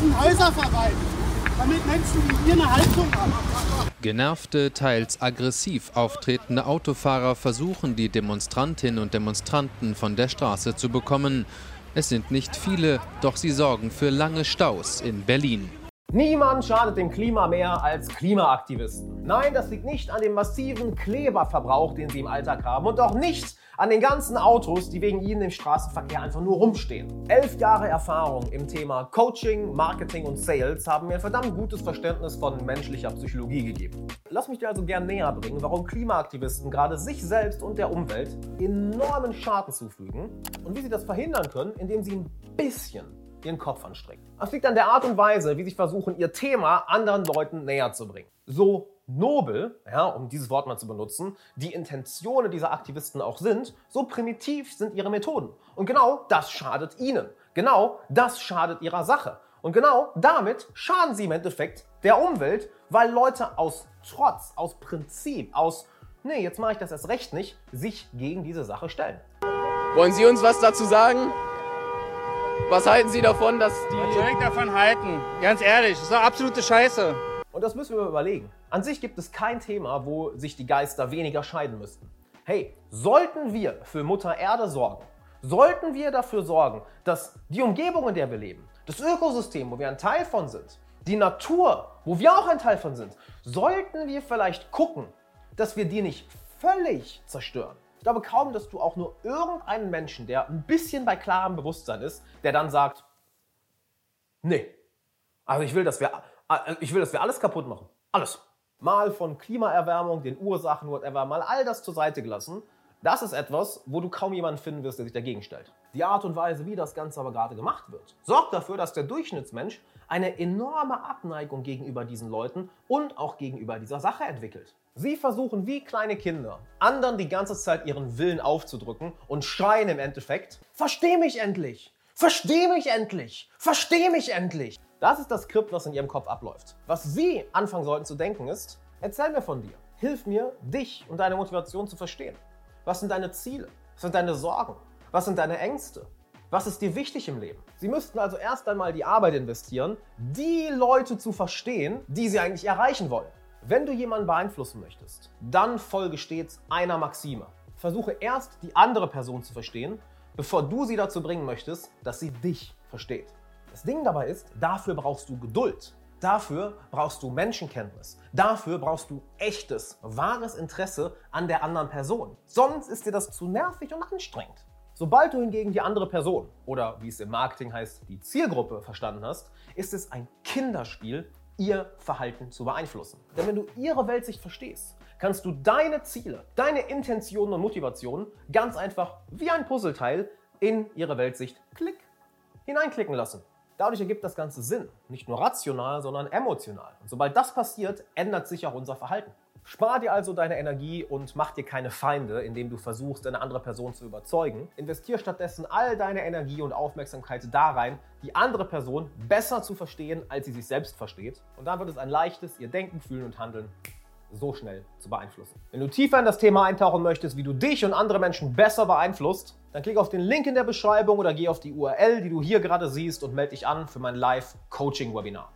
müssen Häuser verwalten, damit Menschen wie ihr eine Haltung haben. Genervte, teils aggressiv auftretende Autofahrer versuchen, die Demonstrantinnen und Demonstranten von der Straße zu bekommen. Es sind nicht viele, doch sie sorgen für lange Staus in Berlin. Niemand schadet dem Klima mehr als Klimaaktivisten. Nein, das liegt nicht an dem massiven Kleberverbrauch, den sie im Alltag haben und auch nicht an den ganzen Autos, die wegen ihnen im Straßenverkehr einfach nur rumstehen. Elf Jahre Erfahrung im Thema Coaching, Marketing und Sales haben mir ein verdammt gutes Verständnis von menschlicher Psychologie gegeben. Lass mich dir also gern näher bringen, warum Klimaaktivisten gerade sich selbst und der Umwelt enormen Schaden zufügen und wie sie das verhindern können, indem sie ein bisschen ihren Kopf anstrengen. Das liegt an der Art und Weise, wie sie versuchen, ihr Thema anderen Leuten näher zu bringen. So nobel, ja, um dieses Wort mal zu benutzen, die Intentionen dieser Aktivisten auch sind, so primitiv sind ihre Methoden. Und genau das schadet ihnen. Genau das schadet ihrer Sache. Und genau damit schaden sie im Endeffekt der Umwelt, weil Leute aus Trotz, aus Prinzip, aus, nee, jetzt mache ich das erst recht nicht, sich gegen diese Sache stellen. Wollen Sie uns was dazu sagen? Was halten Sie davon, dass die. Was soll ich davon halten? Ganz ehrlich, das ist doch absolute Scheiße. Und das müssen wir überlegen. An sich gibt es kein Thema, wo sich die Geister weniger scheiden müssten. Hey, sollten wir für Mutter Erde sorgen, sollten wir dafür sorgen, dass die Umgebung, in der wir leben, das Ökosystem, wo wir ein Teil von sind, die Natur, wo wir auch ein Teil von sind, sollten wir vielleicht gucken, dass wir die nicht völlig zerstören. Ich glaube kaum, dass du auch nur irgendeinen Menschen, der ein bisschen bei klarem Bewusstsein ist, der dann sagt, nee, also ich will, dass wir, äh, ich will, dass wir alles kaputt machen. Alles. Mal von Klimaerwärmung, den Ursachen, whatever, mal all das zur Seite gelassen. Das ist etwas, wo du kaum jemanden finden wirst, der sich dagegen stellt. Die Art und Weise, wie das Ganze aber gerade gemacht wird, sorgt dafür, dass der Durchschnittsmensch eine enorme Abneigung gegenüber diesen Leuten und auch gegenüber dieser Sache entwickelt. Sie versuchen wie kleine Kinder, anderen die ganze Zeit ihren Willen aufzudrücken und schreien im Endeffekt, versteh mich endlich, versteh mich endlich, versteh mich endlich. Das ist das Skript, was in ihrem Kopf abläuft. Was Sie anfangen sollten zu denken ist, erzähl mir von dir, hilf mir, dich und deine Motivation zu verstehen. Was sind deine Ziele? Was sind deine Sorgen? Was sind deine Ängste? Was ist dir wichtig im Leben? Sie müssten also erst einmal die Arbeit investieren, die Leute zu verstehen, die sie eigentlich erreichen wollen. Wenn du jemanden beeinflussen möchtest, dann folge stets einer Maxime. Versuche erst die andere Person zu verstehen, bevor du sie dazu bringen möchtest, dass sie dich versteht. Das Ding dabei ist, dafür brauchst du Geduld. Dafür brauchst du Menschenkenntnis. Dafür brauchst du echtes, wahres Interesse an der anderen Person. Sonst ist dir das zu nervig und anstrengend. Sobald du hingegen die andere Person oder wie es im Marketing heißt, die Zielgruppe verstanden hast, ist es ein Kinderspiel, ihr Verhalten zu beeinflussen. Denn wenn du ihre Weltsicht verstehst, kannst du deine Ziele, deine Intentionen und Motivationen ganz einfach wie ein Puzzleteil in ihre Weltsicht klick hineinklicken lassen. Dadurch ergibt das Ganze Sinn, nicht nur rational, sondern emotional. Und sobald das passiert, ändert sich auch unser Verhalten. Spar dir also deine Energie und mach dir keine Feinde, indem du versuchst, eine andere Person zu überzeugen. Investier stattdessen all deine Energie und Aufmerksamkeit da rein, die andere Person besser zu verstehen, als sie sich selbst versteht. Und dann wird es ein leichtes, ihr Denken, Fühlen und Handeln so schnell zu beeinflussen. Wenn du tiefer in das Thema eintauchen möchtest, wie du dich und andere Menschen besser beeinflusst, dann klick auf den Link in der Beschreibung oder geh auf die URL, die du hier gerade siehst und melde dich an für mein Live-Coaching-Webinar.